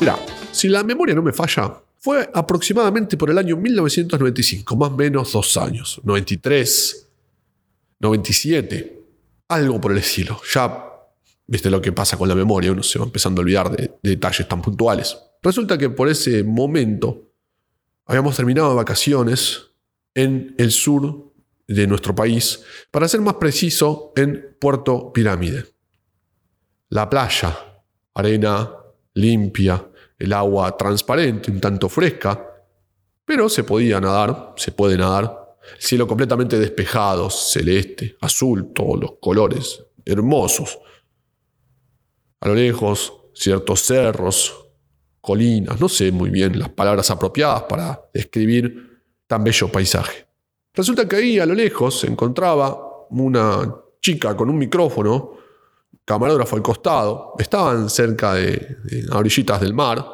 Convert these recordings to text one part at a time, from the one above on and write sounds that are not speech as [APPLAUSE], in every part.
Mirá, si la memoria no me falla, fue aproximadamente por el año 1995, más o menos dos años, 93, 97, algo por el estilo. Ya viste lo que pasa con la memoria, uno se va empezando a olvidar de, de detalles tan puntuales. Resulta que por ese momento habíamos terminado de vacaciones en el sur de nuestro país, para ser más preciso, en Puerto Pirámide. La playa, arena limpia, el agua transparente, un tanto fresca, pero se podía nadar, se puede nadar. El cielo completamente despejado, celeste, azul, todos los colores, hermosos. A lo lejos, ciertos cerros, colinas, no sé muy bien las palabras apropiadas para describir tan bello paisaje. Resulta que ahí a lo lejos se encontraba una chica con un micrófono camarógrafo al costado, estaban cerca de, de orillitas del mar,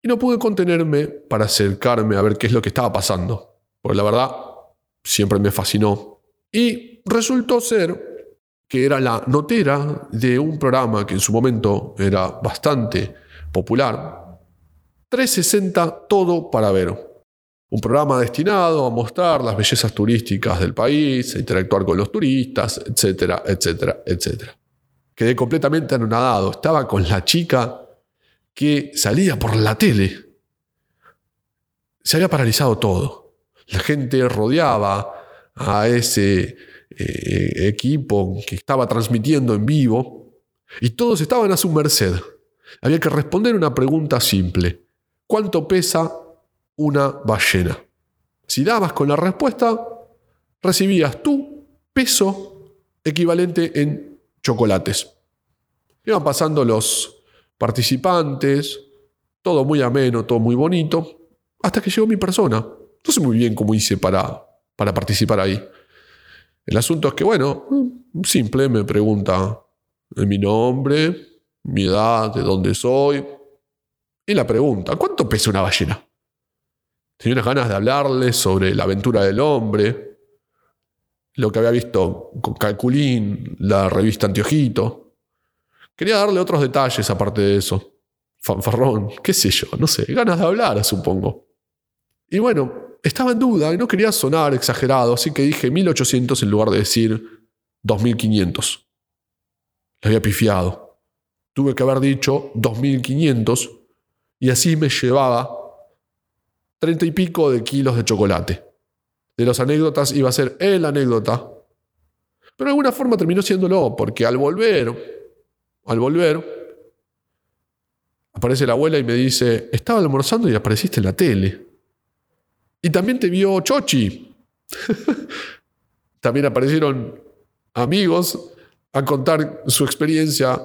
y no pude contenerme para acercarme a ver qué es lo que estaba pasando, porque la verdad siempre me fascinó. Y resultó ser que era la notera de un programa que en su momento era bastante popular, 360 Todo para Ver. Un programa destinado a mostrar las bellezas turísticas del país, a interactuar con los turistas, etcétera, etcétera, etcétera. Quedé completamente anonadado. Estaba con la chica que salía por la tele. Se había paralizado todo. La gente rodeaba a ese eh, equipo que estaba transmitiendo en vivo y todos estaban a su merced. Había que responder una pregunta simple. ¿Cuánto pesa una ballena? Si dabas con la respuesta, recibías tu peso equivalente en chocolates. Iban pasando los participantes, todo muy ameno, todo muy bonito, hasta que llegó mi persona. No sé muy bien cómo hice para, para participar ahí. El asunto es que, bueno, simple, me pregunta mi nombre, mi edad, de dónde soy. Y la pregunta, ¿cuánto pesa una ballena? Tenía unas ganas de hablarle sobre la aventura del hombre, lo que había visto con Calculín, la revista Antiojito. Quería darle otros detalles aparte de eso. Fanfarrón, qué sé yo, no sé, ganas de hablar, supongo. Y bueno, estaba en duda y no quería sonar exagerado, así que dije 1800 en lugar de decir 2500. Le había pifiado. Tuve que haber dicho 2500 y así me llevaba treinta y pico de kilos de chocolate de las anécdotas iba a ser el anécdota. Pero de alguna forma terminó siéndolo, porque al volver, al volver, aparece la abuela y me dice, estaba almorzando y apareciste en la tele. Y también te vio Chochi. [LAUGHS] también aparecieron amigos a contar su experiencia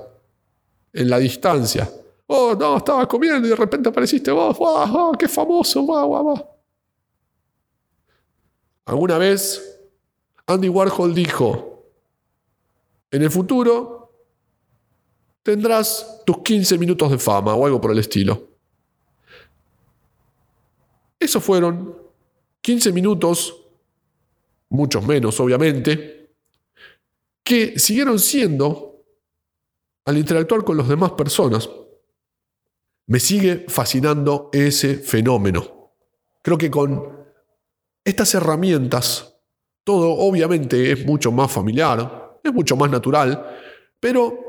en la distancia. Oh, no, estaba comiendo y de repente apareciste vos. ¡Wow, qué famoso! ¡Wow, wow, wow! Alguna vez Andy Warhol dijo, en el futuro tendrás tus 15 minutos de fama o algo por el estilo. Esos fueron 15 minutos, muchos menos obviamente, que siguieron siendo al interactuar con las demás personas. Me sigue fascinando ese fenómeno. Creo que con estas herramientas, todo obviamente es mucho más familiar, es mucho más natural, pero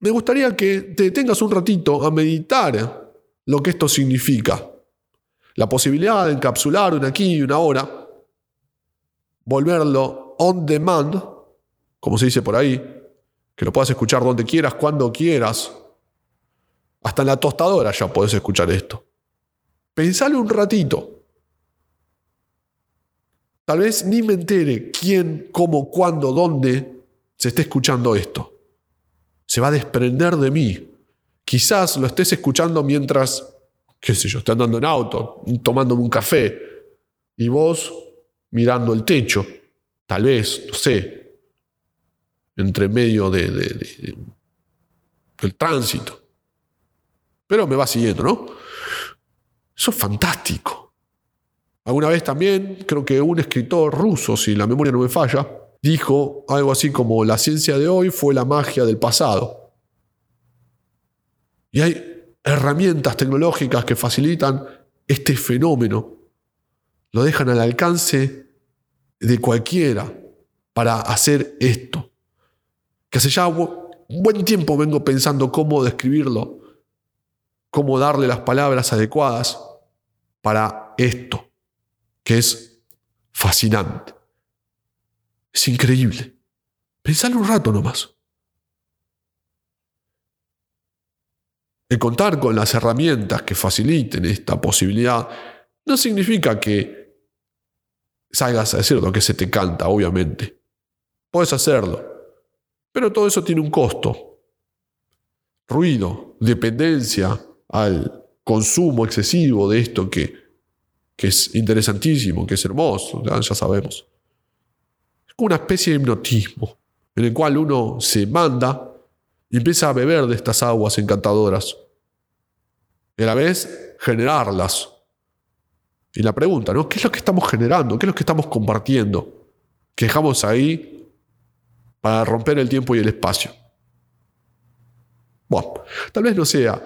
me gustaría que te detengas un ratito a meditar lo que esto significa. La posibilidad de encapsular una aquí y una hora, volverlo on demand, como se dice por ahí, que lo puedas escuchar donde quieras, cuando quieras. Hasta en la tostadora ya puedes escuchar esto. Pensale un ratito. Tal vez ni me entere quién, cómo, cuándo, dónde se esté escuchando esto. Se va a desprender de mí. Quizás lo estés escuchando mientras, qué sé yo, esté andando en auto, tomándome un café, y vos mirando el techo, tal vez, no sé, entre medio de, del tránsito. Pero me va siguiendo, ¿no? Eso es fantástico. Alguna vez también, creo que un escritor ruso, si la memoria no me falla, dijo algo así como la ciencia de hoy fue la magia del pasado. Y hay herramientas tecnológicas que facilitan este fenómeno. Lo dejan al alcance de cualquiera para hacer esto. Que hace ya un buen tiempo vengo pensando cómo describirlo, cómo darle las palabras adecuadas para esto, que es fascinante. Es increíble. Pensalo un rato nomás. El contar con las herramientas que faciliten esta posibilidad no significa que salgas a decir lo que se te canta, obviamente. Puedes hacerlo. Pero todo eso tiene un costo. Ruido, dependencia al consumo excesivo de esto que, que es interesantísimo, que es hermoso, ya, sabemos. Es como una especie de hipnotismo en el cual uno se manda y empieza a beber de estas aguas encantadoras. Y a la vez generarlas. Y la pregunta, ¿no? ¿Qué es lo que estamos generando? ¿Qué es lo que estamos compartiendo? Que dejamos ahí para romper el tiempo y el espacio. Bueno, tal vez no sea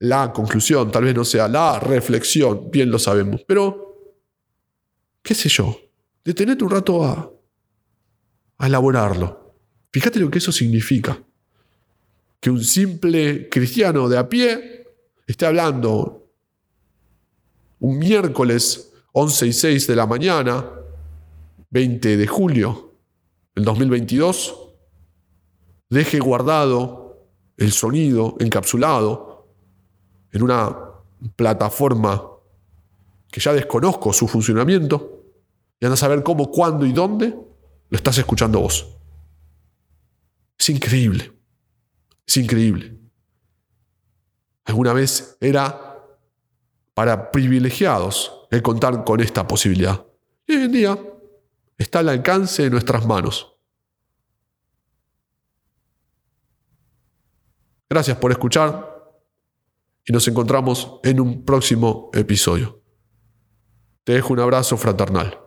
la conclusión, tal vez no sea la reflexión, bien lo sabemos, pero, qué sé yo, detenete un rato a, a elaborarlo. Fíjate lo que eso significa. Que un simple cristiano de a pie esté hablando un miércoles 11 y 6 de la mañana, 20 de julio del 2022, deje guardado el sonido encapsulado en una plataforma que ya desconozco su funcionamiento y anda a saber cómo, cuándo y dónde lo estás escuchando vos. Es increíble. Es increíble. Alguna vez era para privilegiados el contar con esta posibilidad. Y hoy en día está al alcance de nuestras manos. Gracias por escuchar y nos encontramos en un próximo episodio. Te dejo un abrazo fraternal.